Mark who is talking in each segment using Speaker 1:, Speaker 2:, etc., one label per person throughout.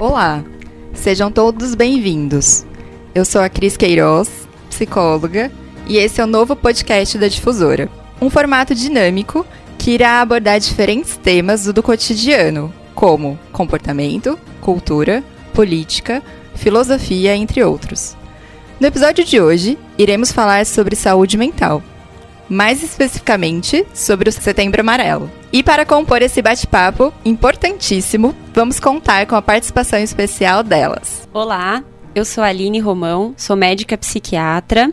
Speaker 1: Olá, sejam todos bem-vindos. Eu sou a Cris Queiroz, psicóloga, e esse é o novo podcast da Difusora. Um formato dinâmico que irá abordar diferentes temas do cotidiano, como comportamento, cultura, política, filosofia, entre outros. No episódio de hoje, iremos falar sobre saúde mental, mais especificamente sobre o Setembro Amarelo. E para compor esse bate-papo importantíssimo, vamos contar com a participação especial delas.
Speaker 2: Olá, eu sou a Aline Romão, sou médica psiquiatra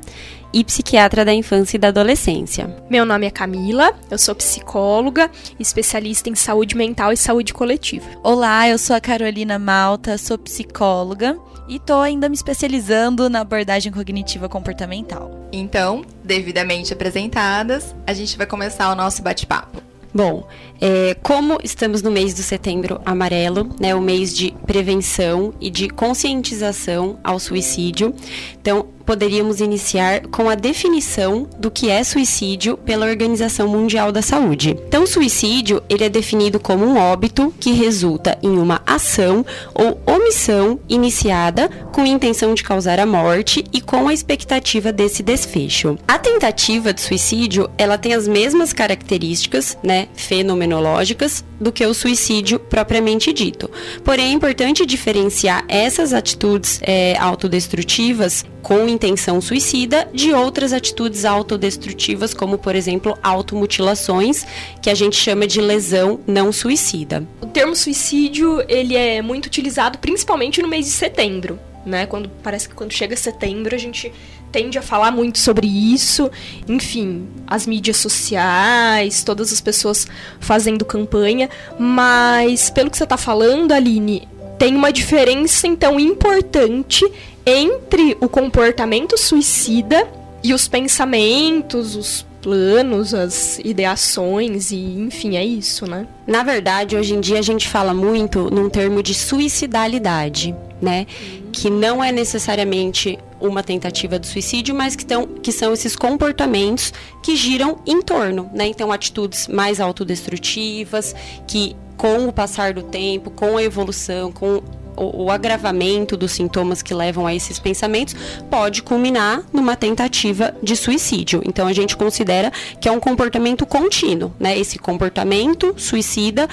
Speaker 2: e psiquiatra da infância e da adolescência.
Speaker 3: Meu nome é Camila, eu sou psicóloga, especialista em saúde mental e saúde coletiva.
Speaker 4: Olá, eu sou a Carolina Malta, sou psicóloga e tô ainda me especializando na abordagem cognitiva comportamental.
Speaker 1: Então, devidamente apresentadas, a gente vai começar o nosso bate-papo.
Speaker 2: Bom, é, como estamos no mês do setembro amarelo, né, o mês de prevenção e de conscientização ao suicídio, então poderíamos iniciar com a definição do que é suicídio pela Organização Mundial da Saúde. Então, suicídio ele é definido como um óbito que resulta em uma ação ou omissão iniciada com a intenção de causar a morte e com a expectativa desse desfecho. A tentativa de suicídio ela tem as mesmas características, né, fenomenológicas do que o suicídio propriamente dito. Porém, é importante diferenciar essas atitudes é, autodestrutivas com intenção suicida de outras atitudes autodestrutivas, como, por exemplo, automutilações, que a gente chama de lesão não suicida.
Speaker 3: O termo suicídio, ele é muito utilizado principalmente no mês de setembro, né? Quando parece que quando chega setembro a gente tende a falar muito sobre isso. Enfim, as mídias sociais, todas as pessoas fazendo campanha, mas pelo que você está falando, Aline, tem uma diferença então importante entre o comportamento suicida e os pensamentos, os planos, as ideações e enfim, é isso, né?
Speaker 2: Na verdade, hoje em dia a gente fala muito num termo de suicidalidade, né? Uhum. Que não é necessariamente uma tentativa de suicídio, mas que, tão, que são esses comportamentos que giram em torno, né? Então, atitudes mais autodestrutivas, que com o passar do tempo, com a evolução, com o, o, agravamento dos sintomas que levam a esses pensamentos pode culminar numa tentativa de suicídio. Então a gente considera que é um comportamento contínuo, né? Esse comportamento suicida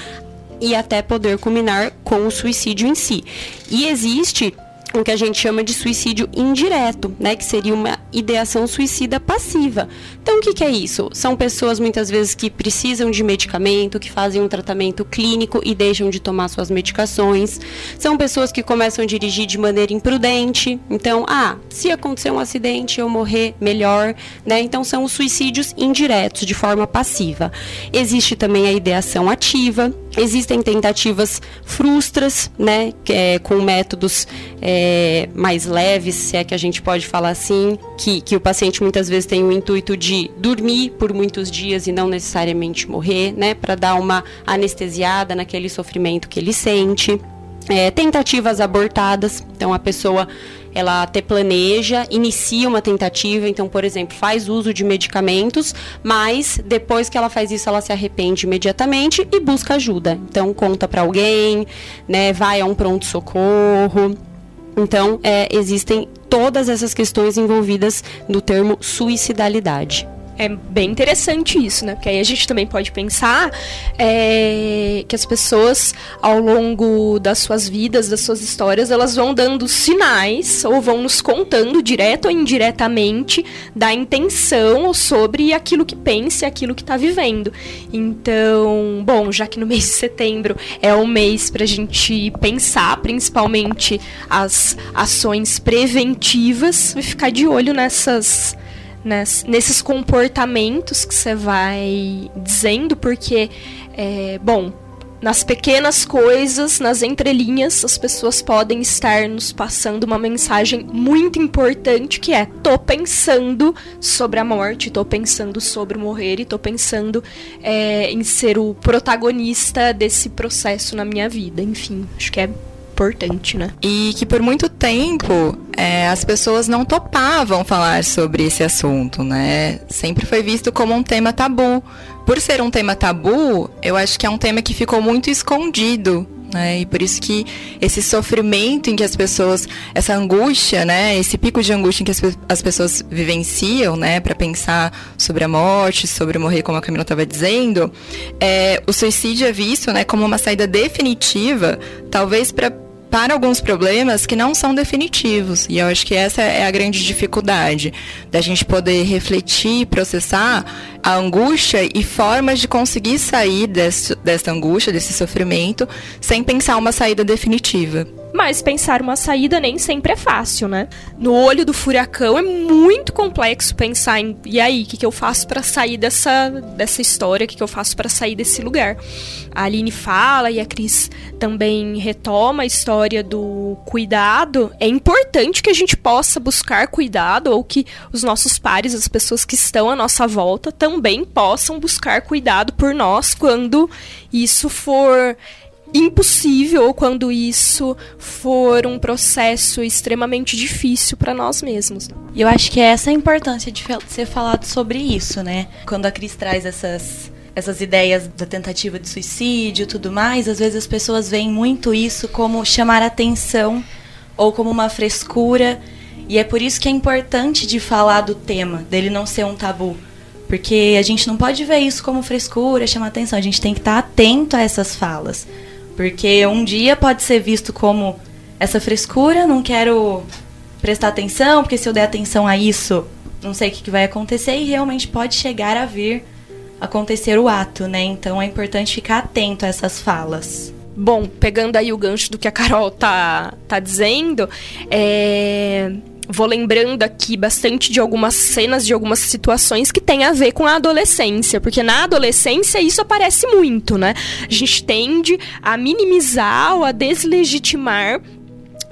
Speaker 2: e até poder culminar com o suicídio em si. E existe o que a gente chama de suicídio indireto, né, que seria uma ideação suicida passiva. Então, o que, que, é isso? São pessoas muitas vezes que precisam de medicamento, que fazem um tratamento clínico e deixam de tomar suas medicações. São pessoas que começam a dirigir de maneira imprudente. Então, ah, se acontecer um acidente, eu morrer melhor, né? Então, são os suicídios indiretos, de forma passiva. Existe também a ideação ativa. Existem tentativas frustras, né, é, com métodos é, mais leves, se é que a gente pode falar assim, que, que o paciente muitas vezes tem o intuito de dormir por muitos dias e não necessariamente morrer, né, para dar uma anestesiada naquele sofrimento que ele sente. É, tentativas abortadas, então a pessoa ela até planeja, inicia uma tentativa, então, por exemplo, faz uso de medicamentos, mas depois que ela faz isso, ela se arrepende imediatamente e busca ajuda. Então, conta para alguém, né, vai a um pronto socorro. Então, é, existem todas essas questões envolvidas no termo suicidalidade
Speaker 3: é bem interessante isso, né? Porque aí a gente também pode pensar é, que as pessoas, ao longo das suas vidas, das suas histórias, elas vão dando sinais ou vão nos contando, direto ou indiretamente, da intenção sobre aquilo que pensa e aquilo que está vivendo. Então, bom, já que no mês de setembro é o mês para a gente pensar, principalmente as ações preventivas, e ficar de olho nessas nesses comportamentos que você vai dizendo, porque, é, bom, nas pequenas coisas, nas entrelinhas, as pessoas podem estar nos passando uma mensagem muito importante que é: tô pensando sobre a morte, tô pensando sobre morrer e tô pensando é, em ser o protagonista desse processo na minha vida. Enfim, acho que é importante, né?
Speaker 1: E que por muito tempo é, as pessoas não topavam falar sobre esse assunto, né? Sempre foi visto como um tema tabu. Por ser um tema tabu, eu acho que é um tema que ficou muito escondido Né? E por isso que esse sofrimento em que as pessoas, essa angústia, né? Esse pico de angústia em que as, as pessoas vivenciam, né? Para pensar sobre a morte, sobre morrer, como a Camila estava dizendo, é, o suicídio é visto, né? Como uma saída definitiva, talvez para para alguns problemas que não são definitivos. E eu acho que essa é a grande dificuldade da gente poder refletir, processar a angústia e formas de conseguir sair desse, dessa angústia, desse sofrimento, sem pensar uma saída definitiva.
Speaker 3: Mas pensar uma saída nem sempre é fácil, né? No olho do furacão é muito complexo pensar em e aí, o que, que eu faço para sair dessa, dessa história, o que, que eu faço para sair desse lugar. A Aline fala e a Cris também retoma a história do cuidado. É importante que a gente possa buscar cuidado ou que os nossos pares, as pessoas que estão à nossa volta, também possam buscar cuidado por nós quando isso for impossível quando isso for um processo extremamente difícil para nós mesmos.
Speaker 4: E eu acho que é essa a importância de ser falado sobre isso, né? Quando a Cris traz essas essas ideias da tentativa de suicídio, tudo mais, às vezes as pessoas veem muito isso como chamar atenção ou como uma frescura, e é por isso que é importante de falar do tema, dele não ser um tabu. Porque a gente não pode ver isso como frescura, chamar atenção, a gente tem que estar atento a essas falas. Porque um dia pode ser visto como essa frescura, não quero prestar atenção, porque se eu der atenção a isso, não sei o que, vai acontecer, e realmente pode chegar a vir acontecer o ato, né? Então é importante ficar atento a essas falas.
Speaker 3: Bom, pegando aí o gancho do que a Carol tá, tá dizendo, é vou lembrando aqui bastante de algumas cenas, de algumas situações que tem a ver com a adolescência, porque na adolescência isso aparece muito, né? A gente tende a minimizar ou a deslegitimar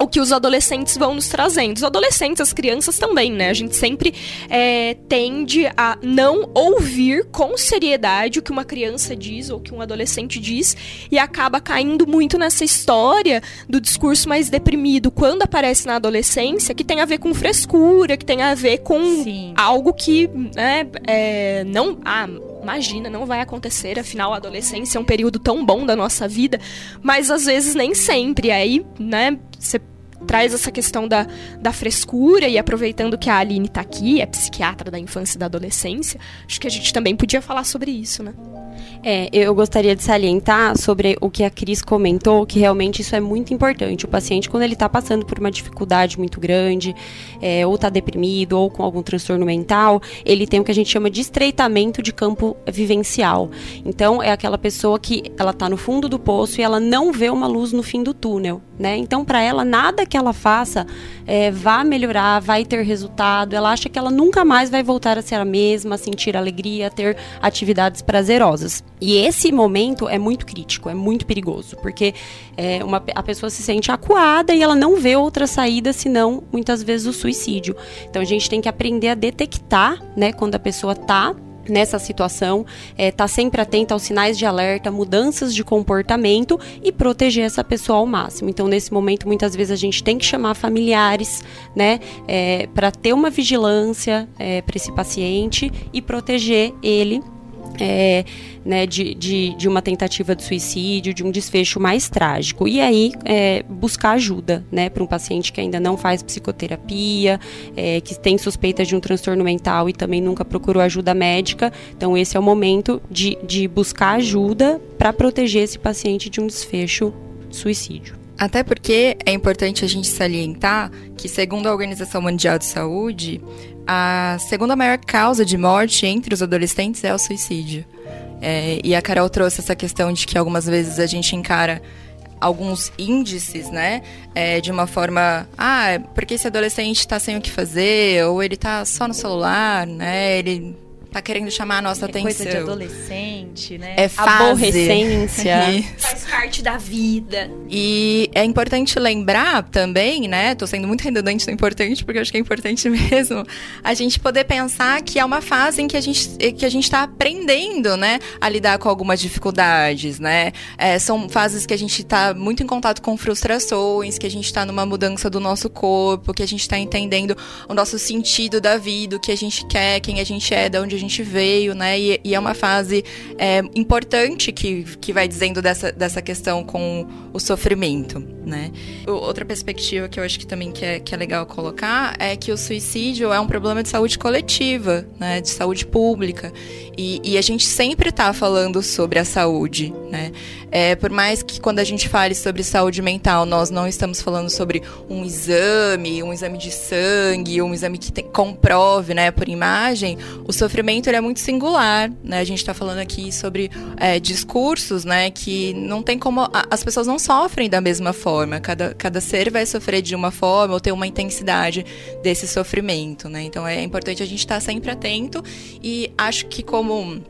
Speaker 3: o que os adolescentes vão nos trazendo. Os adolescentes, as crianças também, né? A gente sempre é, tende a não ouvir com seriedade o que uma criança diz ou o que um adolescente diz e acaba caindo muito nessa história do discurso mais deprimido quando aparece na adolescência, que tem a ver com frescura, que tem a ver com Sim. algo que né, é, não. Ah, imagina, não vai acontecer, afinal a adolescência é um período tão bom da nossa vida, mas às vezes nem sempre. Aí, né, você traz essa questão da, da frescura e aproveitando que a Aline está aqui, é psiquiatra da infância e da adolescência, acho que a gente também podia falar sobre isso, né?
Speaker 2: É, eu gostaria de salientar sobre o que a Cris comentou, que realmente isso é muito importante. O paciente, quando ele está passando por uma dificuldade muito grande, é, ou está deprimido, ou com algum transtorno mental, ele tem o que a gente chama de estreitamento de campo vivencial. Então, é aquela pessoa que ela está no fundo do poço e ela não vê uma luz no fim do túnel. Né? Então, para ela, nada que ela faça é, vai melhorar, vai ter resultado. Ela acha que ela nunca mais vai voltar a ser a mesma, a sentir alegria, a ter atividades prazerosas. E esse momento é muito crítico, é muito perigoso, porque é, uma, a pessoa se sente acuada e ela não vê outra saída senão, muitas vezes, o suicídio. Então, a gente tem que aprender a detectar, né, quando a pessoa está nessa situação, é, tá sempre atento aos sinais de alerta, mudanças de comportamento e proteger essa pessoa ao máximo. Então, nesse momento, muitas vezes a gente tem que chamar familiares, né, é, para ter uma vigilância é, para esse paciente e proteger ele é, né, de, de, de, uma tentativa de suicídio, de um desfecho mais trágico. E aí, é, buscar ajuda né, para um paciente que ainda não faz psicoterapia, é, que tem suspeita de um transtorno mental e também nunca procurou ajuda médica. Então, esse é o momento de, de buscar ajuda para proteger esse paciente de um desfecho suicídio.
Speaker 1: Até porque é importante a gente salientar que, segundo a Organização Mundial de Saúde, a segunda maior causa de morte entre os adolescentes é o suicídio. É, e a Carol trouxe essa questão de que algumas vezes a gente encara alguns índices, né? É, de uma forma, ah, porque esse adolescente está sem o que fazer, ou ele está só no celular, né? Ele tá querendo chamar a nossa
Speaker 4: é
Speaker 1: atenção.
Speaker 4: Coisa de adolescente, né?
Speaker 1: É fase.
Speaker 2: Aborrecência.
Speaker 3: Faz parte da vida.
Speaker 1: E é importante lembrar também, né? Tô sendo muito redundante no importante, porque eu acho que é importante mesmo, a gente poder pensar que é uma fase em que a gente, que a gente tá aprendendo, né? A lidar com algumas dificuldades, né? É, são fases que a gente tá muito em contato com frustrações, que a gente tá numa mudança do nosso corpo, que a gente tá entendendo o nosso sentido da vida, o que a gente quer, quem a gente é, de onde a gente veio, né? E, e é uma fase é, importante que, que vai dizendo dessa, dessa questão com o sofrimento, né? Outra perspectiva que eu acho que também que é, que é legal colocar é que o suicídio é um problema de saúde coletiva, né? De saúde pública. E, e a gente sempre está falando sobre a saúde, né? É, por mais que quando a gente fale sobre saúde mental, nós não estamos falando sobre um exame, um exame de sangue, um exame que tem, comprove, né, por imagem, o sofrimento ele é muito singular, né? A gente está falando aqui sobre é, discursos, né, que não tem como as pessoas não sofrem da mesma forma. Cada, cada ser vai sofrer de uma forma ou ter uma intensidade desse sofrimento, né? Então é importante a gente estar tá sempre atento e acho que como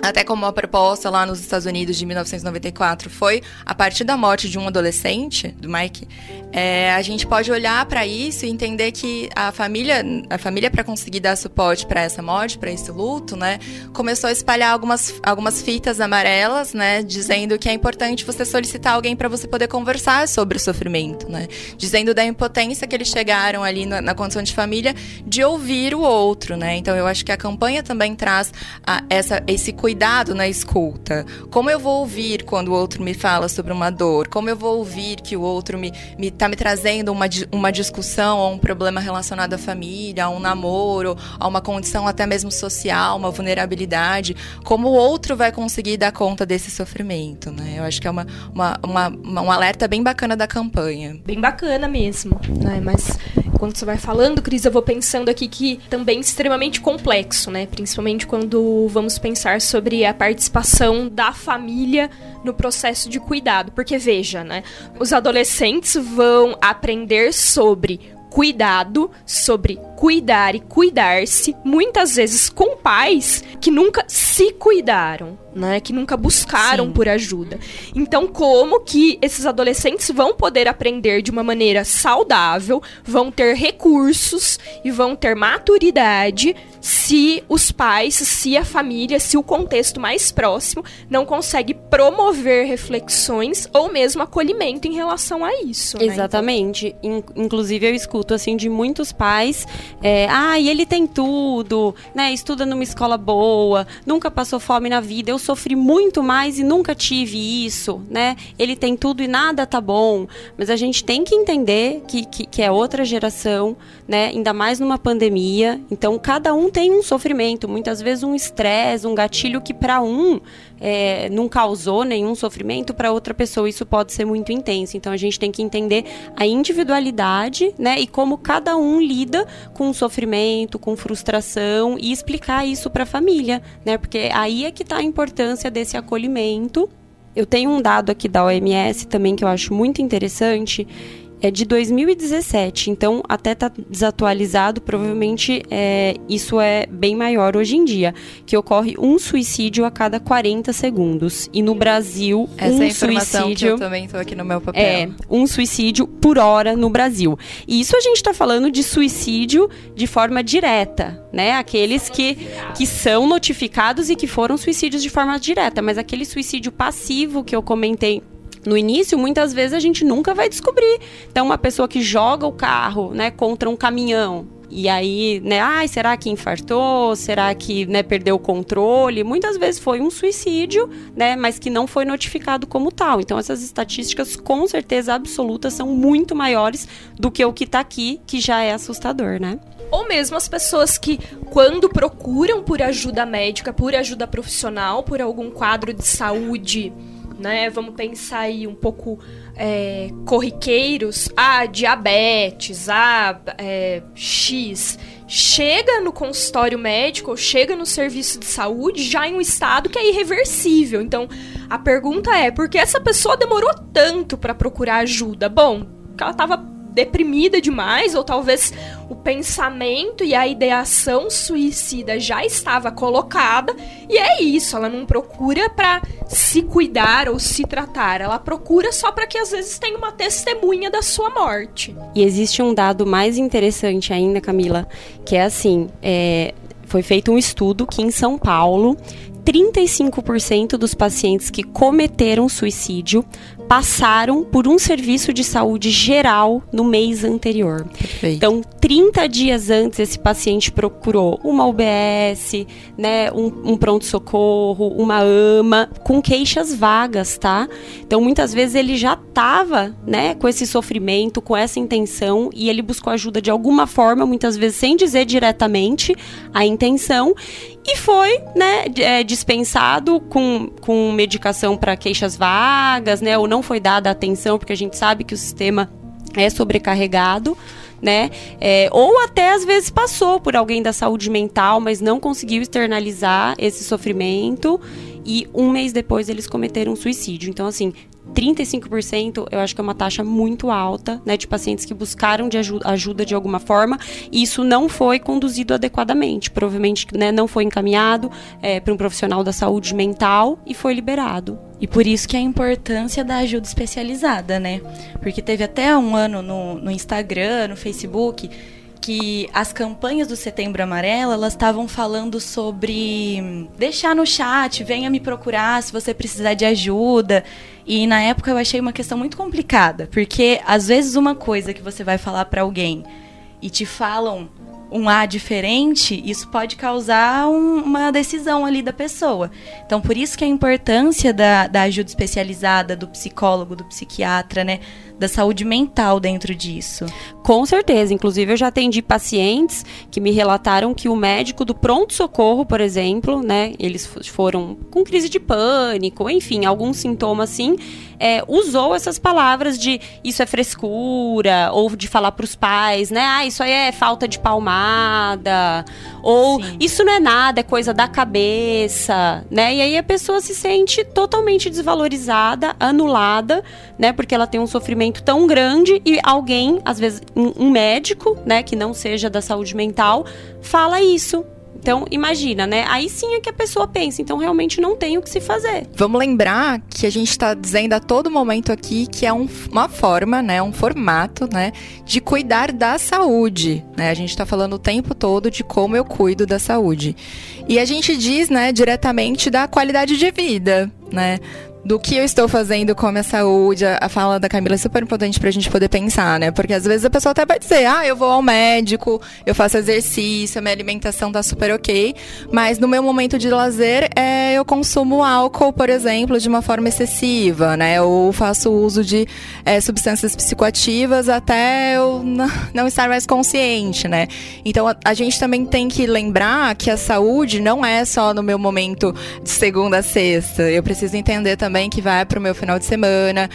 Speaker 1: até como a proposta lá nos Estados Unidos de 1994 foi a partir da morte de um adolescente, do Mike, é, a gente pode olhar para isso e entender que a família, a família para conseguir dar suporte para essa morte, para esse luto, né, começou a espalhar algumas, algumas fitas amarelas, né, dizendo que é importante você solicitar alguém para você poder conversar sobre o sofrimento, né, dizendo da impotência que eles chegaram ali na, na condição de família de ouvir o outro, né. Então eu acho que a campanha também traz a, essa, esse cuidado na escuta. Como eu vou ouvir quando o outro me fala sobre uma dor? Como eu vou ouvir que o outro me, me tá me trazendo uma, uma discussão ou um problema relacionado à família, a um namoro, a uma condição até mesmo social, uma vulnerabilidade? Como o outro vai conseguir dar conta desse sofrimento, né? Eu acho que é uma, uma, uma um alerta bem bacana da campanha.
Speaker 3: Bem bacana mesmo, né? Mas quando você vai falando, Cris, eu vou pensando aqui que também é extremamente complexo, né? Principalmente quando vamos pensar sobre a participação da família no processo de cuidado. Porque veja, né? Os adolescentes vão aprender sobre cuidado, sobre cuidar e cuidar-se, muitas vezes com pais que nunca se cuidaram, né, que nunca buscaram Sim. por ajuda. Então, como que esses adolescentes vão poder aprender de uma maneira saudável, vão ter recursos e vão ter maturidade se os pais, se a família, se o contexto mais próximo não consegue promover reflexões ou mesmo acolhimento em relação a isso.
Speaker 2: Né? Exatamente. Né? Inclusive eu escuto assim de muitos pais é, ah, e ele tem tudo, né? Estuda numa escola boa, nunca passou fome na vida. Eu sofri muito mais e nunca tive isso, né? Ele tem tudo e nada tá bom. Mas a gente tem que entender que, que, que é outra geração, né? Ainda mais numa pandemia. Então, cada um tem um sofrimento, muitas vezes um estresse, um gatilho que para um é, não causou nenhum sofrimento para outra pessoa, isso pode ser muito intenso. Então a gente tem que entender a individualidade, né, e como cada um lida com sofrimento, com frustração e explicar isso para a família, né? Porque aí é que está a importância desse acolhimento. Eu tenho um dado aqui da OMS também que eu acho muito interessante, é de 2017, então até tá desatualizado, provavelmente é, isso é bem maior hoje em dia, que ocorre um suicídio a cada 40 segundos. E no Brasil,
Speaker 1: Essa
Speaker 2: um
Speaker 1: é suicídio.
Speaker 2: Que eu
Speaker 1: também tô aqui no meu papel.
Speaker 2: É, um suicídio por hora no Brasil. E isso a gente está falando de suicídio de forma direta, né? Aqueles que, que são notificados e que foram suicídios de forma direta, mas aquele suicídio passivo que eu comentei no início, muitas vezes a gente nunca vai descobrir. Então, uma pessoa que joga o carro, né, contra um caminhão, e aí, né, ai, será que infartou? Será que, né, perdeu o controle? Muitas vezes foi um suicídio, né, mas que não foi notificado como tal. Então essas estatísticas com certeza absoluta são muito maiores do que o que está aqui, que já é assustador, né?
Speaker 3: Ou mesmo as pessoas que, quando procuram por ajuda médica, por ajuda profissional, por algum quadro de saúde né? Vamos pensar aí um pouco é, corriqueiros. Ah, diabetes, ah, é, X. Chega no consultório médico, chega no serviço de saúde já em um estado que é irreversível. Então, a pergunta é: por que essa pessoa demorou tanto para procurar ajuda? Bom, ela estava deprimida demais, ou talvez o pensamento e a ideação suicida já estava colocada, e é isso, ela não procura para se cuidar ou se tratar, ela procura só para que às vezes tenha uma testemunha da sua morte.
Speaker 2: E existe um dado mais interessante ainda, Camila, que é assim, é, foi feito um estudo que em São Paulo 35% dos pacientes que cometeram suicídio passaram por um serviço de saúde geral no mês anterior.
Speaker 1: Perfeito.
Speaker 2: Então, 30 dias antes, esse paciente procurou uma UBS, né, um, um pronto-socorro, uma AMA, com queixas vagas, tá? Então, muitas vezes ele já estava, né, com esse sofrimento, com essa intenção, e ele buscou ajuda de alguma forma, muitas vezes sem dizer diretamente a intenção, e foi né, é, dispensado com, com medicação para queixas vagas, né, ou não foi dada atenção, porque a gente sabe que o sistema é sobrecarregado. Né? É, ou até às vezes passou por alguém da saúde mental, mas não conseguiu externalizar esse sofrimento e um mês depois eles cometeram um suicídio. Então, assim, 35% eu acho que é uma taxa muito alta, né, de pacientes que buscaram de ajuda, ajuda de alguma forma e isso não foi conduzido adequadamente. Provavelmente né, não foi encaminhado é, para um profissional da saúde mental e foi liberado.
Speaker 4: E por isso que a importância da ajuda especializada, né? Porque teve até um ano no, no Instagram, no Facebook, que as campanhas do Setembro Amarelo, elas estavam falando sobre deixar no chat, venha me procurar se você precisar de ajuda. E na época eu achei uma questão muito complicada, porque às vezes uma coisa que você vai falar para alguém e te falam um A diferente, isso pode causar um, uma decisão ali da pessoa. Então, por isso que a importância da, da ajuda especializada, do psicólogo, do psiquiatra, né? Da saúde mental dentro disso.
Speaker 2: Com certeza. Inclusive, eu já atendi pacientes que me relataram que o médico do pronto-socorro, por exemplo, né? Eles foram com crise de pânico, enfim, algum sintoma assim é, usou essas palavras de isso é frescura, ou de falar para os pais, né? Ah, isso aí é falta de palmada, ou Sim. isso não é nada, é coisa da cabeça, né? E aí a pessoa se sente totalmente desvalorizada, anulada, né? Porque ela tem um sofrimento tão grande e alguém, às vezes um médico, né, que não seja da saúde mental, fala isso então, imagina, né? Aí sim é que a pessoa pensa, então realmente não tem o que se fazer.
Speaker 1: Vamos lembrar que a gente está dizendo a todo momento aqui que é um, uma forma, né? Um formato, né? De cuidar da saúde, né? A gente está falando o tempo todo de como eu cuido da saúde. E a gente diz, né, diretamente da qualidade de vida, né? Do que eu estou fazendo com a minha saúde. A fala da Camila é super importante pra gente poder pensar, né? Porque às vezes a pessoa até vai dizer, ah, eu vou ao médico, eu faço exercício, minha alimentação tá super ok. Mas no meu momento de lazer, é, eu consumo álcool, por exemplo, de uma forma excessiva, né? Ou faço uso de é, substâncias psicoativas até eu não estar mais consciente, né? Então a, a gente também tem que lembrar que a saúde não é só no meu momento de segunda a sexta. Eu preciso entender também também que vai pro meu final de semana.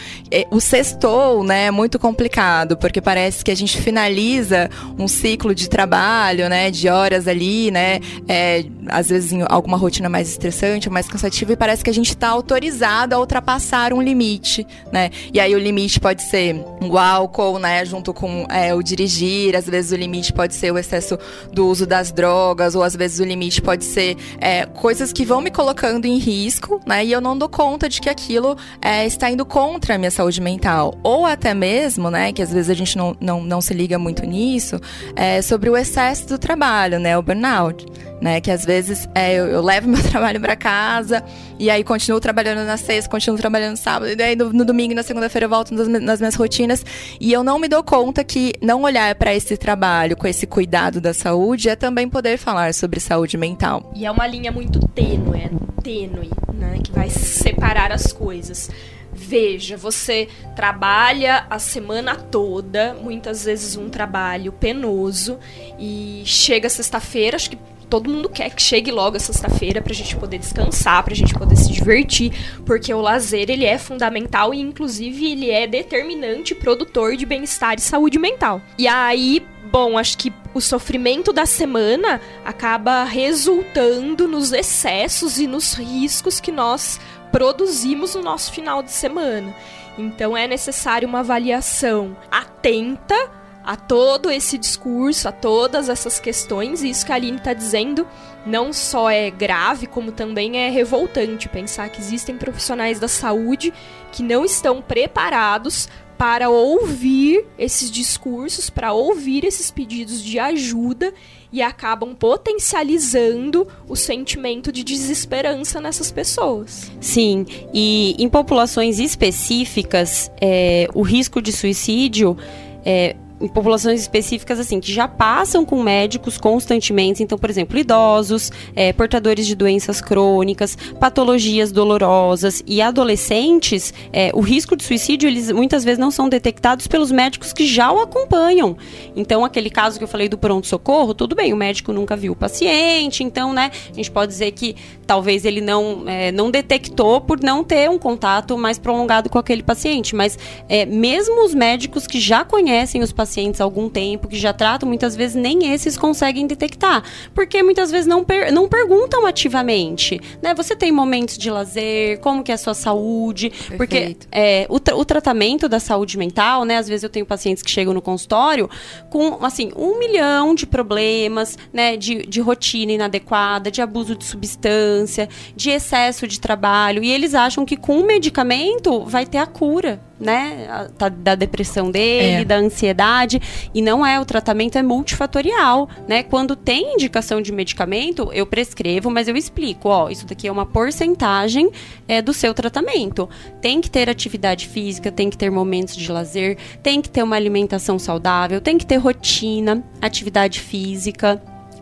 Speaker 1: O sextou, né, é muito complicado, porque parece que a gente finaliza um ciclo de trabalho, né, de horas ali, né, é, às vezes em alguma rotina mais estressante, mais cansativa, e parece que a gente está autorizado a ultrapassar um limite, né. E aí o limite pode ser o álcool, né, junto com é, o dirigir, às vezes o limite pode ser o excesso do uso das drogas, ou às vezes o limite pode ser é, coisas que vão me colocando em risco, né, e eu não dou conta de que que aquilo é, está indo contra a minha saúde mental. Ou até mesmo, né, que às vezes a gente não, não, não se liga muito nisso, é, sobre o excesso do trabalho, né, o burnout né? Que às vezes é, eu, eu levo meu trabalho para casa e aí continuo trabalhando na sexta, continuo trabalhando no sábado, e daí no, no domingo e na segunda-feira eu volto nas, nas, minhas rotinas e eu não me dou conta que não olhar para esse trabalho com esse cuidado da saúde é também poder falar sobre saúde mental.
Speaker 3: E é uma linha muito tênue, é tênue, né? Que vai separar as coisas. Veja, você trabalha a semana toda, muitas vezes um trabalho penoso, e chega sexta-feira, acho que todo mundo quer que chegue logo a sexta-feira pra gente poder descansar, pra gente poder se divertir, porque o lazer ele é fundamental e inclusive ele é determinante produtor de bem-estar e saúde mental. E aí, bom, acho que o sofrimento da semana acaba resultando nos excessos e nos riscos que nós produzimos no nosso final de semana. Então é necessário uma avaliação atenta a todo esse discurso, a todas essas questões, e isso que a Aline está dizendo não só é grave, como também é revoltante pensar que existem profissionais da saúde que não estão preparados para ouvir esses discursos, para ouvir esses pedidos de ajuda e acabam potencializando o sentimento de desesperança nessas pessoas.
Speaker 2: Sim, e em populações específicas, é, o risco de suicídio é, populações específicas assim que já passam com médicos constantemente, então, por exemplo, idosos, é, portadores de doenças crônicas, patologias dolorosas e adolescentes, é, o risco de suicídio eles muitas vezes não são detectados pelos médicos que já o acompanham. Então, aquele caso que eu falei do pronto socorro, tudo bem, o médico nunca viu o paciente, então, né, a gente pode dizer que talvez ele não é, não detectou por não ter um contato mais prolongado com aquele paciente, mas é, mesmo os médicos que já conhecem os pacientes pacientes há algum tempo, que já tratam, muitas vezes nem esses conseguem detectar. Porque muitas vezes não, per não perguntam ativamente, né? Você tem momentos de lazer, como que é a sua saúde? Perfeito. Porque é, o, tra o tratamento da saúde mental, né? Às vezes eu tenho pacientes que chegam no consultório com, assim, um milhão de problemas, né? De, de rotina inadequada, de abuso de substância, de excesso de trabalho. E eles acham que com o medicamento vai ter a cura né, tá, da depressão dele, é. da ansiedade, e não é, o tratamento é multifatorial, né? Quando tem indicação de medicamento, eu prescrevo, mas eu explico, ó, isso daqui é uma porcentagem é, do seu tratamento. Tem que ter atividade física, tem que ter momentos de lazer, tem que ter uma alimentação saudável, tem que ter rotina, atividade física,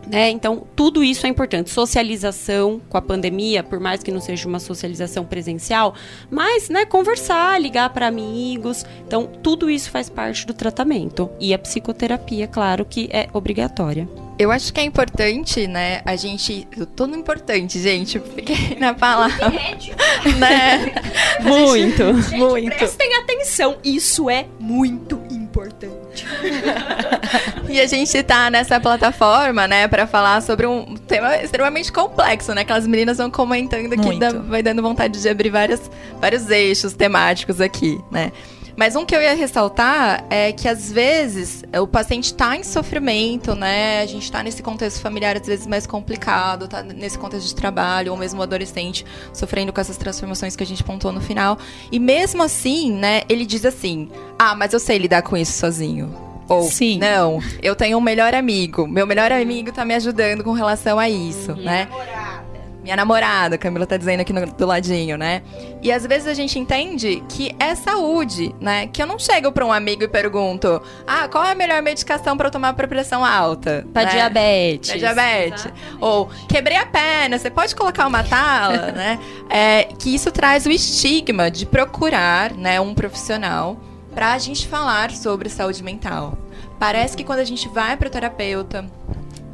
Speaker 2: né? Então, tudo isso é importante. Socialização com a pandemia, por mais que não seja uma socialização presencial, mas né, conversar, ligar para amigos. Então, tudo isso faz parte do tratamento. E a psicoterapia, claro, que é obrigatória.
Speaker 1: Eu acho que é importante, né, a gente. Tudo importante, gente. Fiquei na palavra. né?
Speaker 3: Muito, gente, muito. Prestem atenção, isso é muito importante.
Speaker 1: e a gente tá nessa plataforma, né, para falar sobre um tema extremamente complexo, né? Que as meninas vão comentando que dá, vai dando vontade de abrir várias, vários eixos temáticos aqui, né? Mas um que eu ia ressaltar é que às vezes o paciente está em sofrimento, né? A gente está nesse contexto familiar às vezes mais complicado, está nesse contexto de trabalho, ou mesmo o adolescente sofrendo com essas transformações que a gente pontuou no final. E mesmo assim, né, ele diz assim: "Ah, mas eu sei lidar com isso sozinho". Ou, Sim. não, eu tenho um melhor amigo. Meu melhor amigo tá me ajudando com relação a isso, uhum. né? Minha namorada, Camila tá dizendo aqui no, do ladinho, né? E às vezes a gente entende que é saúde, né? Que eu não chego para um amigo e pergunto: "Ah, qual é a melhor medicação para eu tomar para pressão alta?"
Speaker 2: Para né? diabetes.
Speaker 1: Pra diabetes. Exatamente. Ou quebrei a perna, você pode colocar uma tala, né? É, que isso traz o estigma de procurar, né, um profissional para a gente falar sobre saúde mental. Parece que quando a gente vai para terapeuta,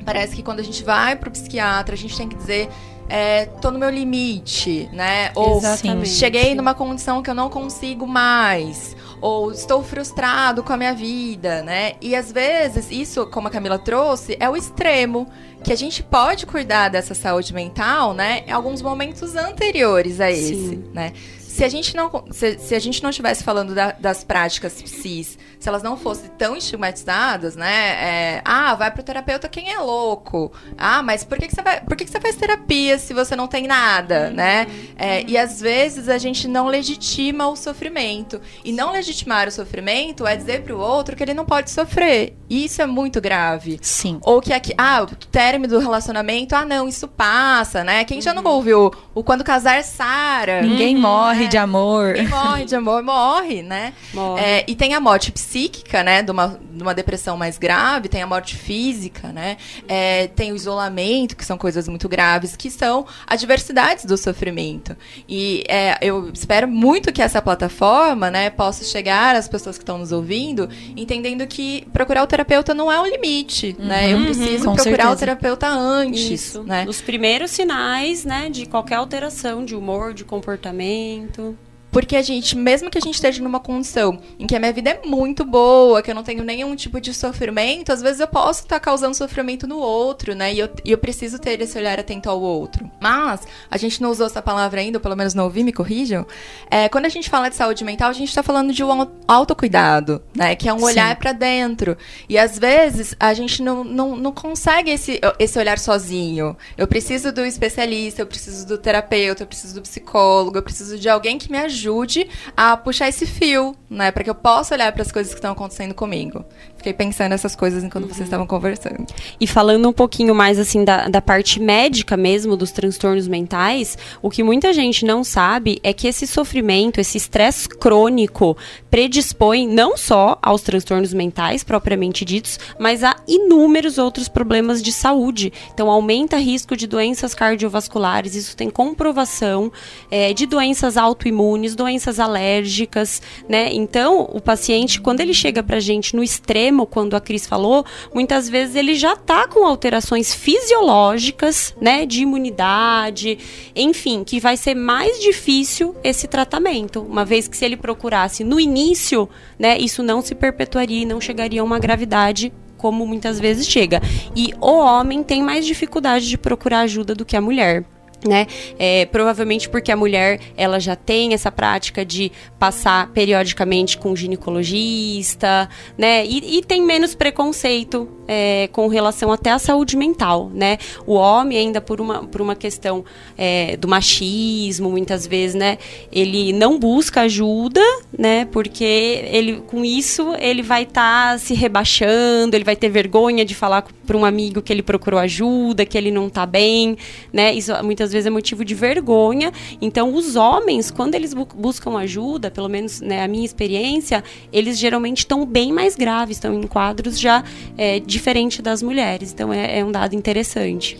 Speaker 1: parece que quando a gente vai para o psiquiatra, a gente tem que dizer é, tô no meu limite, né? Ou Exatamente. cheguei numa condição que eu não consigo mais. Ou estou frustrado com a minha vida, né? E às vezes, isso, como a Camila trouxe, é o extremo. Que a gente pode cuidar dessa saúde mental, né? Em alguns momentos anteriores a esse, Sim. né? Se a gente não se, se a gente não estivesse falando da, das práticas psis, se elas não fossem tão estigmatizadas, né? É, ah, vai pro terapeuta quem é louco. Ah, mas por que, que você vai, por que, que você faz terapia se você não tem nada, uhum. né? É, e às vezes a gente não legitima o sofrimento. E não legitimar o sofrimento é dizer pro outro que ele não pode sofrer. E isso é muito grave.
Speaker 4: Sim.
Speaker 1: Ou que aqui, ah, o término do relacionamento, ah, não, isso passa, né? Quem já não uhum. ouviu o quando casar Sara?
Speaker 4: Ninguém uhum. morre morre de amor.
Speaker 1: Quem morre de amor, morre, né? Morre. É, e tem a morte psíquica, né? De uma, de uma depressão mais grave, tem a morte física, né? É, tem o isolamento, que são coisas muito graves, que são adversidades do sofrimento. E é, eu espero muito que essa plataforma, né, possa chegar às pessoas que estão nos ouvindo, entendendo que procurar o terapeuta não é um limite, uhum, né? Eu preciso procurar certeza. o terapeuta antes, Isso. né?
Speaker 2: Os primeiros sinais, né, de qualquer alteração de humor, de comportamento.
Speaker 1: Muito Porque a gente, mesmo que a gente esteja numa condição em que a minha vida é muito boa, que eu não tenho nenhum tipo de sofrimento, às vezes eu posso estar tá causando sofrimento no outro, né? E eu, e eu preciso ter esse olhar atento ao outro. Mas, a gente não usou essa palavra ainda, ou pelo menos não ouvi, me corrijam. É, quando a gente fala de saúde mental, a gente está falando de um autocuidado, né? Que é um Sim. olhar para dentro. E às vezes a gente não, não, não consegue esse, esse olhar sozinho. Eu preciso do especialista, eu preciso do terapeuta, eu preciso do psicólogo, eu preciso de alguém que me ajude ajude a puxar esse fio, né? Para que eu possa olhar para as coisas que estão acontecendo comigo. Fiquei pensando nessas coisas enquanto vocês estavam conversando.
Speaker 2: E falando um pouquinho mais assim da, da parte médica mesmo dos transtornos mentais, o que muita gente não sabe é que esse sofrimento, esse estresse crônico predispõe não só aos transtornos mentais propriamente ditos, mas a inúmeros outros problemas de saúde. Então aumenta risco de doenças cardiovasculares, isso tem comprovação é, de doenças autoimunes, doenças alérgicas, né? Então o paciente quando ele chega pra gente no extremo extremo, quando a Cris falou, muitas vezes ele já está com alterações fisiológicas, né, de imunidade, enfim, que vai ser mais difícil esse tratamento, uma vez que se ele procurasse no início, né, isso não se perpetuaria e não chegaria a uma gravidade como muitas vezes chega. E o homem tem mais dificuldade de procurar ajuda do que a mulher né? É, provavelmente porque a mulher ela já tem essa prática de passar periodicamente com ginecologista, né? E, e tem menos preconceito é, com relação até à saúde mental, né? O homem ainda por uma, por uma questão é, do machismo, muitas vezes, né? Ele não busca ajuda, né? Porque ele, com isso ele vai estar tá se rebaixando, ele vai ter vergonha de falar para um amigo que ele procurou ajuda, que ele não está bem, né? Isso muitas vezes é motivo de vergonha. Então, os homens, quando eles bu buscam ajuda, pelo menos né, a minha experiência, eles geralmente estão bem mais graves, estão em quadros já é, diferente das mulheres. Então, é, é um dado interessante.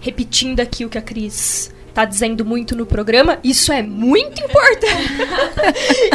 Speaker 3: Repetindo aqui o que a Cris tá dizendo muito no programa, isso é muito importante.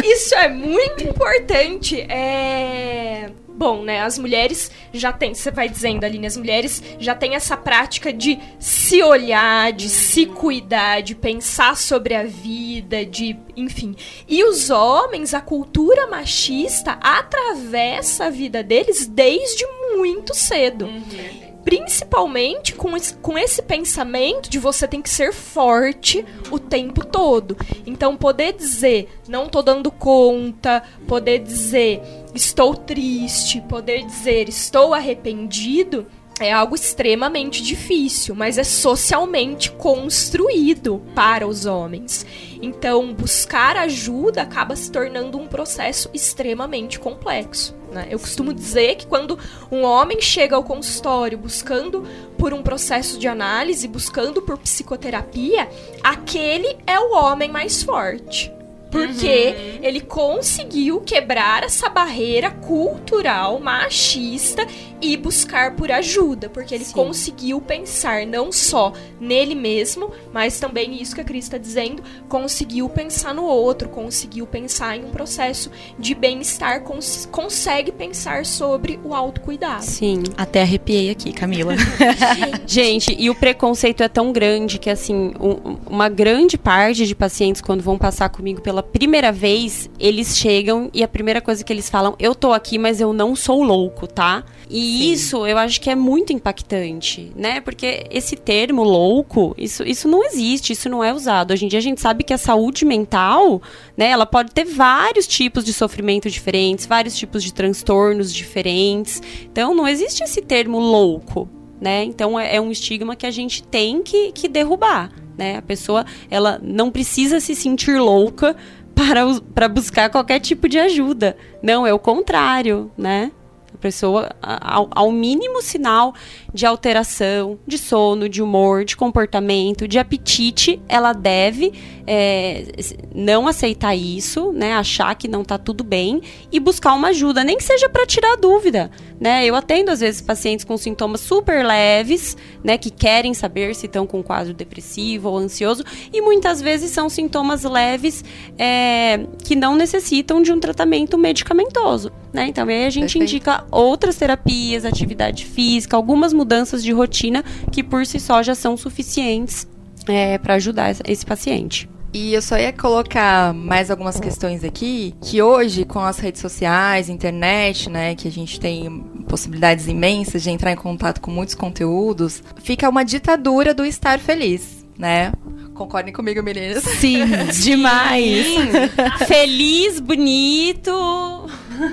Speaker 3: isso é muito importante. É bom, né? As mulheres já têm, você vai dizendo, Aline, as mulheres já têm essa prática de se olhar, de se cuidar, de pensar sobre a vida, de, enfim. E os homens, a cultura machista atravessa a vida deles desde muito cedo. Uhum principalmente com esse, com esse pensamento de você tem que ser forte o tempo todo. Então, poder dizer, não tô dando conta, poder dizer, estou triste, poder dizer estou arrependido, é algo extremamente difícil, mas é socialmente construído para os homens. Então, buscar ajuda acaba se tornando um processo extremamente complexo. Né? Eu costumo dizer que quando um homem chega ao consultório buscando por um processo de análise, buscando por psicoterapia, aquele é o homem mais forte. Porque uhum. ele conseguiu quebrar essa barreira cultural machista e buscar por ajuda, porque ele Sim. conseguiu pensar não só nele mesmo, mas também isso que a Cris está dizendo, conseguiu pensar no outro, conseguiu pensar em um processo de bem-estar, cons consegue pensar sobre o autocuidado.
Speaker 2: Sim.
Speaker 4: Até arrepiei aqui, Camila.
Speaker 2: Gente, e o preconceito é tão grande que, assim, um, uma grande parte de pacientes, quando vão passar comigo pela primeira vez, eles chegam e a primeira coisa que eles falam, eu tô aqui, mas eu não sou louco, tá? E Sim. isso eu acho que é muito impactante, né? Porque esse termo louco, isso, isso não existe, isso não é usado. Hoje em dia a gente sabe que a saúde mental, né, ela pode ter vários tipos de sofrimento diferentes, vários tipos de transtornos diferentes. Então não existe esse termo louco, né? Então é, é um estigma que a gente tem que, que derrubar. Né? A pessoa ela não precisa se sentir louca para, para buscar qualquer tipo de ajuda. Não, é o contrário, né? Pessoa, ao, ao, mínimo sinal de alteração de sono, de humor, de comportamento, de apetite, ela deve é, não aceitar isso, né? Achar que não está tudo bem e buscar uma ajuda, nem que seja para tirar dúvida, né? Eu atendo às vezes pacientes com sintomas super leves, né? Que querem saber se estão com quadro depressivo ou ansioso e muitas vezes são sintomas leves é, que não necessitam de um tratamento medicamentoso, né? Então aí a gente Perfeito. indica outras terapias, atividade física, algumas mudanças de rotina que por si só já são suficientes é, para ajudar esse paciente.
Speaker 1: E eu só ia colocar mais algumas questões aqui, que hoje, com as redes sociais, internet, né, que a gente tem possibilidades imensas de entrar em contato com muitos conteúdos, fica uma ditadura do estar feliz, né? Concordem comigo, meninas?
Speaker 2: Sim, demais. Sim. Feliz, bonito.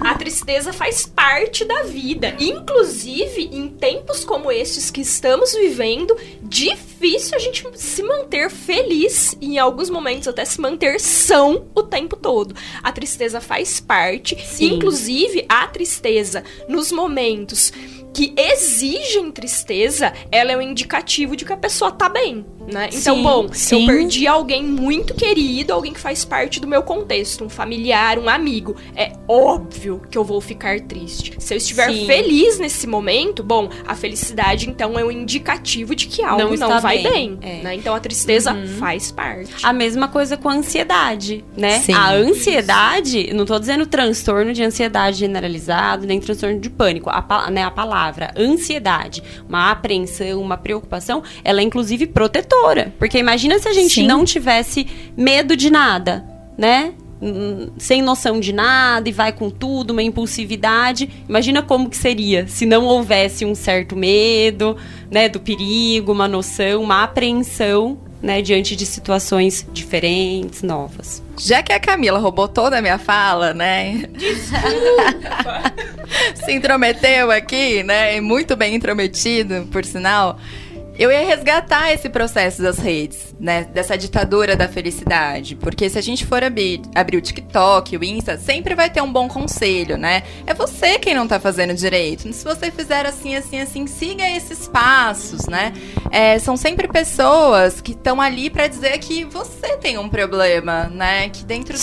Speaker 3: A tristeza faz parte da vida. Inclusive, em tempos como estes que estamos vivendo, difícil a gente se manter feliz e em alguns momentos até se manter são o tempo todo. A tristeza faz parte,
Speaker 2: Sim.
Speaker 3: inclusive a tristeza nos momentos que exigem tristeza, ela é um indicativo de que a pessoa tá bem, né? Então,
Speaker 4: Sim,
Speaker 3: bom,
Speaker 4: sim.
Speaker 3: eu perdi alguém muito querido, alguém que faz parte do meu contexto, um familiar, um amigo. É óbvio que eu vou ficar triste. Se eu estiver
Speaker 2: Sim.
Speaker 3: feliz nesse momento, bom, a felicidade então é um indicativo de que algo
Speaker 2: Não
Speaker 3: não, vai
Speaker 2: bem.
Speaker 3: bem,
Speaker 2: É.
Speaker 3: né? Então a tristeza faz parte.
Speaker 2: A mesma coisa com a ansiedade, né? A ansiedade, não tô dizendo transtorno de ansiedade generalizado, nem transtorno de pânico. A, né, a palavra ansiedade, uma apreensão, uma preocupação, ela é inclusive protetora. Porque imagina se a gente
Speaker 4: Sim.
Speaker 2: não tivesse medo de nada, né? Hum, Sem noção de nada e vai com tudo, uma impulsividade. Imagina como que seria se não houvesse um certo medo, né, do perigo, uma noção, uma apreensão, né, diante de situações diferentes, novas.
Speaker 1: Já que a Camila roubou toda a minha fala, né? Se intrometeu aqui, né? Muito bem intrometido, por sinal. Eu ia resgatar esse processo das redes, né? Dessa ditadura da felicidade. Porque se a gente for abrir, abrir o TikTok, o Insta, sempre vai ter um bom conselho, né? É você quem não tá fazendo direito. Se você fizer assim, assim, assim, siga esses passos, né? É, são sempre pessoas que estão ali pra dizer que você tem um problema, né? Que dentro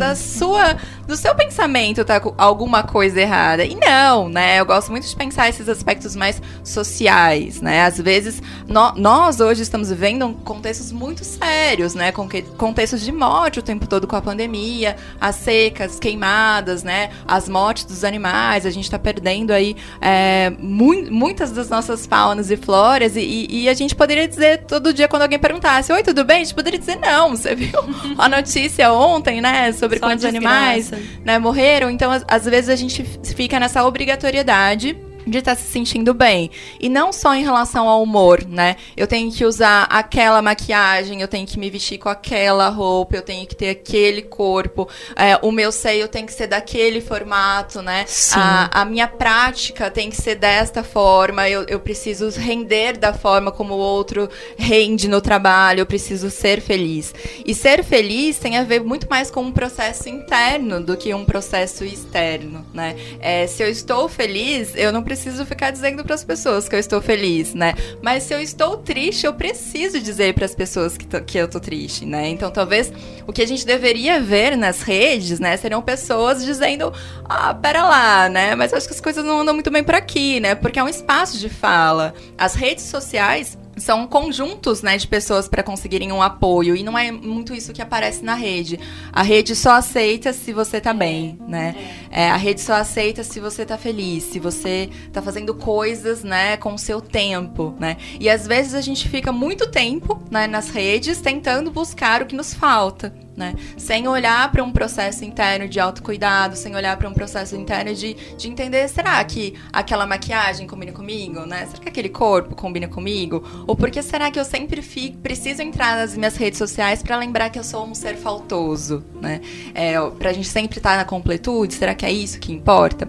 Speaker 1: da sua, do seu pensamento tá com alguma coisa errada. E não, né? Eu gosto muito de pensar esses aspectos mais sociais, né? Às vezes, nó- nós hoje estamos vivendo contextos muito sérios, né? Com que- contextos de morte o tempo todo com a pandemia, as secas, queimadas, né? As mortes dos animais, a gente tá perdendo aí é, mui- muitas das nossas faunas e floras e, e a gente poderia dizer todo dia quando alguém perguntasse, oi, tudo bem? A gente poderia dizer não, você viu a notícia ontem, né? Sobre
Speaker 2: Só
Speaker 1: quantos animais né, morreram. Então, às, vezes a gente fica nessa obrigatoriedade de estar se sentindo bem. E não só em relação ao humor, né? Eu tenho que usar aquela maquiagem, eu tenho que me vestir com aquela roupa, eu tenho que ter aquele corpo, é, o meu seio tem que ser daquele formato, né? A, a minha prática tem que ser desta forma, eu, eu preciso render da forma como o outro rende no trabalho, eu preciso ser feliz. E ser feliz tem a ver muito mais com um processo interno do que um processo externo, né? É, se eu estou feliz, eu não preciso ficar dizendo para as pessoas que eu estou feliz, né? Mas se eu estou triste, eu preciso dizer para as pessoas que, que eu tô triste, né? Então, talvez o que a gente deveria ver nas redes, né, seriam pessoas dizendo: "Ah, pera lá, né? Mas acho que as coisas não andam muito bem por aqui, né? Porque é um espaço de fala. As redes sociais são conjuntos, né, de pessoas para conseguirem um apoio e não é muito isso que aparece na rede. A rede só aceita se você tá bem, né? É, a rede só aceita se você tá feliz, se você tá fazendo coisas, né, com o seu tempo, né? E às vezes a gente fica muito tempo, né, nas redes tentando buscar o que nos falta. Né? Sem olhar para um processo interno de autocuidado, sem olhar para um processo interno de, de entender, será que aquela maquiagem combina comigo, né? Será que aquele corpo combina comigo? Ou por que será que eu sempre fico, preciso entrar nas minhas redes sociais para lembrar que eu sou um ser faltoso, né? É, gente sempre estar na completude, será que é isso que importa?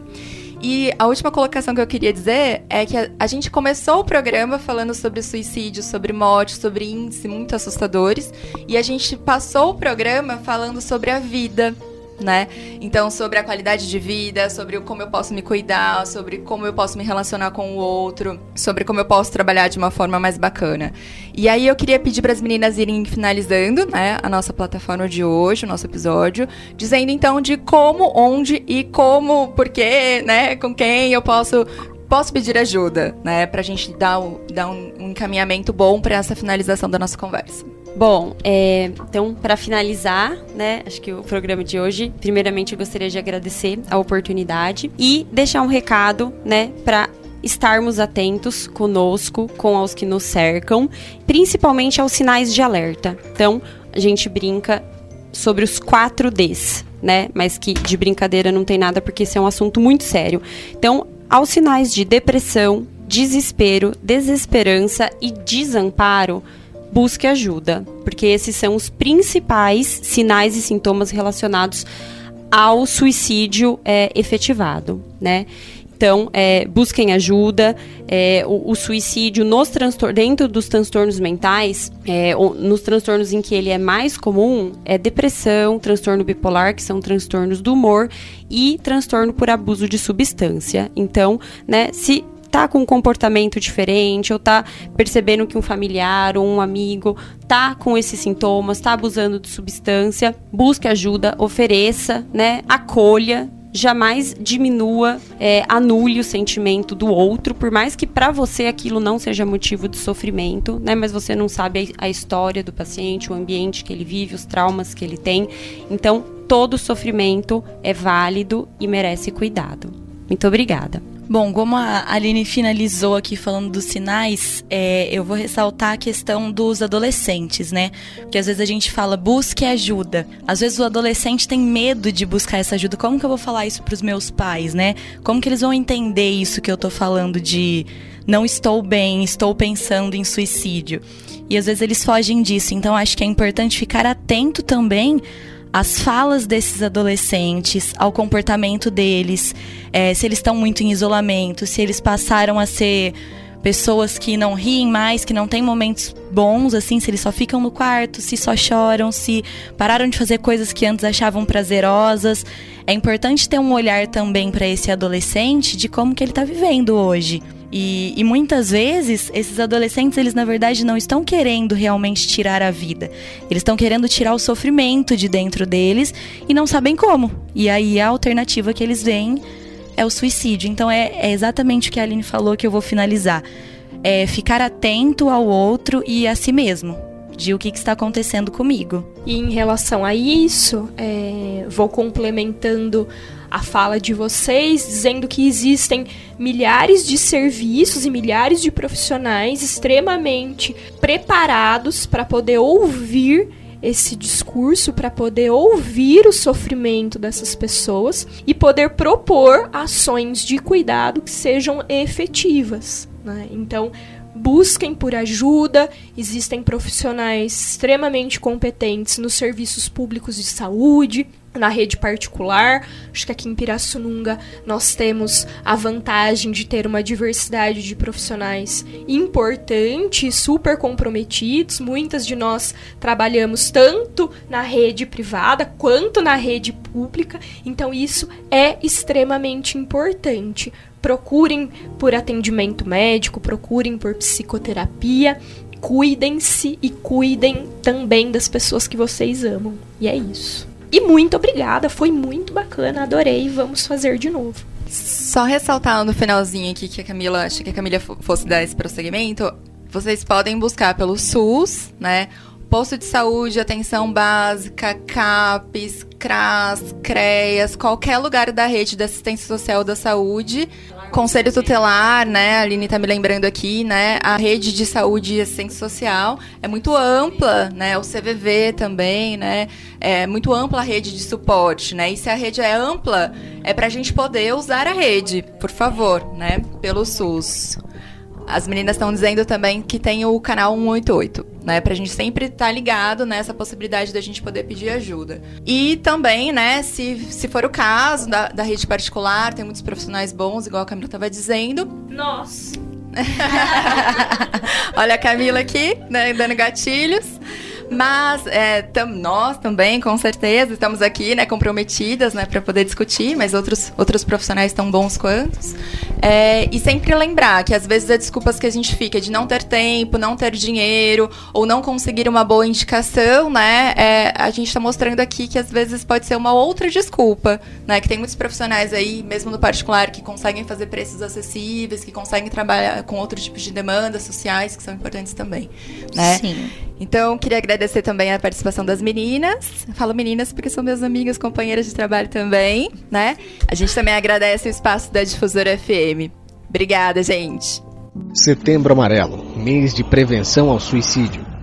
Speaker 1: E a última colocação que eu queria dizer é que a, a gente começou o programa falando sobre suicídio, sobre morte, sobre índice muito assustadores, e a gente passou o programa falando sobre a vida, né? Então, sobre a qualidade de vida, sobre como eu posso me cuidar, sobre como eu posso me relacionar com o outro, sobre como eu posso trabalhar de uma forma mais bacana. E aí eu queria pedir para as meninas irem finalizando, né, a nossa plataforma de hoje, o nosso episódio, dizendo então de como, onde e como, por quê, né, com quem eu posso posso pedir ajuda, né, pra gente dar, o- dar um encaminhamento bom para essa finalização da nossa conversa.
Speaker 2: Bom, é, então, para finalizar, né, acho que o programa de hoje, primeiramente eu gostaria de agradecer a oportunidade e deixar um recado, né, para estarmos atentos conosco, com os que nos cercam, principalmente aos sinais de alerta. Então, a gente brinca sobre os 4 Ds, né, mas que de brincadeira não tem nada porque esse é um assunto muito sério. Então, aos sinais de depressão, desespero, desesperança e desamparo, busque ajuda, porque esses são os principais sinais e sintomas relacionados ao suicídio é, efetivado, né? Então, é, busquem ajuda. É, o, o, suicídio nos dentro dos transtornos mentais, é, nos transtornos em que ele é mais comum, é depressão, transtorno bipolar, que são transtornos do humor, e transtorno por abuso de substância. Então, né, se tá com um comportamento diferente, ou tá percebendo que um familiar ou um amigo tá com esses sintomas, tá abusando de substância, busque ajuda, ofereça, né, acolha, jamais diminua, é, anule o sentimento do outro, por mais que para você aquilo não seja motivo de sofrimento, né? Mas você não sabe a, a história do paciente, o ambiente que ele vive, os traumas que ele tem. Então, todo sofrimento é válido e merece cuidado. Muito obrigada.
Speaker 4: Bom, como a Aline finalizou aqui falando dos sinais, é, eu vou ressaltar a questão dos adolescentes, né? Porque às vezes a gente fala busque ajuda. Às vezes o adolescente tem medo de buscar essa ajuda. Como que eu vou falar isso para os meus pais, né? Como que eles vão entender isso que eu tô falando de não estou bem, estou pensando em suicídio? E às vezes eles fogem disso. Então acho que é importante ficar atento também às falas desses adolescentes, ao comportamento deles, é, se eles estão muito em isolamento, se eles passaram a ser pessoas que não riem mais, que não têm momentos bons, assim, se eles só ficam no quarto, se só choram, se pararam de fazer coisas que antes achavam prazerosas. É importante ter um olhar também para esse adolescente de como que ele está vivendo hoje. E, e, muitas vezes esses adolescentes, eles na verdade não estão querendo realmente tirar a vida. Eles estão querendo tirar o sofrimento de dentro deles e não sabem como. E aí a alternativa que eles veem é o suicídio. Então é, é exatamente o que a Aline falou que eu vou finalizar. É ficar atento ao outro e a si mesmo de o que, que, está acontecendo comigo.
Speaker 3: E em relação a isso, é, vou complementando a fala de vocês, dizendo que existem milhares de serviços e milhares de profissionais extremamente preparados para poder ouvir esse discurso para poder ouvir o sofrimento dessas pessoas e poder propor ações de cuidado que sejam efetivas. Né? Então, busquem por ajuda. Existem profissionais extremamente competentes nos serviços públicos de saúde, na rede particular. Acho que aqui em Pirassununga nós temos a vantagem de ter uma diversidade de profissionais importante, super comprometidos. Muitas de nós trabalhamos tanto na rede privada quanto na rede pública, então isso é extremamente importante procurem por atendimento médico, procurem por psicoterapia, cuidem-se e cuidem também das pessoas que vocês amam. E é isso. E muito obrigada, foi muito bacana, adorei, vamos fazer de novo.
Speaker 1: Só ressaltar no finalzinho aqui que a Camila, acho que a Camila fosse dar esse prosseguimento, vocês podem buscar pelo SUS, né? Posto de saúde, atenção básica, CAPES, CRAS, CREAS, qualquer lugar da rede de assistência social da saúde Conselho Tutelar, né? A Aline tá me lembrando aqui, né? A rede de saúde e assistência social é muito ampla, né? O CVV também, né? É muito ampla a rede de suporte, né? E se a rede é ampla, é para a gente poder usar a rede, por favor, né? Pelo SUS. As meninas estão dizendo também que tem o canal 188, né? Pra gente sempre estar tá ligado nessa possibilidade da gente poder pedir ajuda. E também, né, se, se for o caso da, da rede particular, tem muitos profissionais bons, igual a Camila estava dizendo.
Speaker 3: Nossa!
Speaker 1: Olha a Camila aqui, né, dando gatilhos. Mas é, tam, nós também, com certeza, estamos aqui, né, comprometidas, né, para poder discutir, mas outros, outros profissionais tão bons quantos. É, e sempre lembrar que às vezes as desculpas que a gente fica de não ter tempo, não ter dinheiro, ou não conseguir uma boa indicação, né, é, a gente está mostrando aqui que às vezes pode ser uma outra desculpa, né, que tem muitos profissionais aí, mesmo no particular, que conseguem fazer preços acessíveis, que conseguem trabalhar com outros tipos de demandas sociais que são importantes também, né? Sim. Então, queria agradecer também a participação das meninas. falo meninas porque são minhas amigas, companheiras de trabalho também, né? A gente também agradece o espaço da Difusora FM. Obrigada, gente.
Speaker 5: Setembro Amarelo mês de prevenção ao suicídio.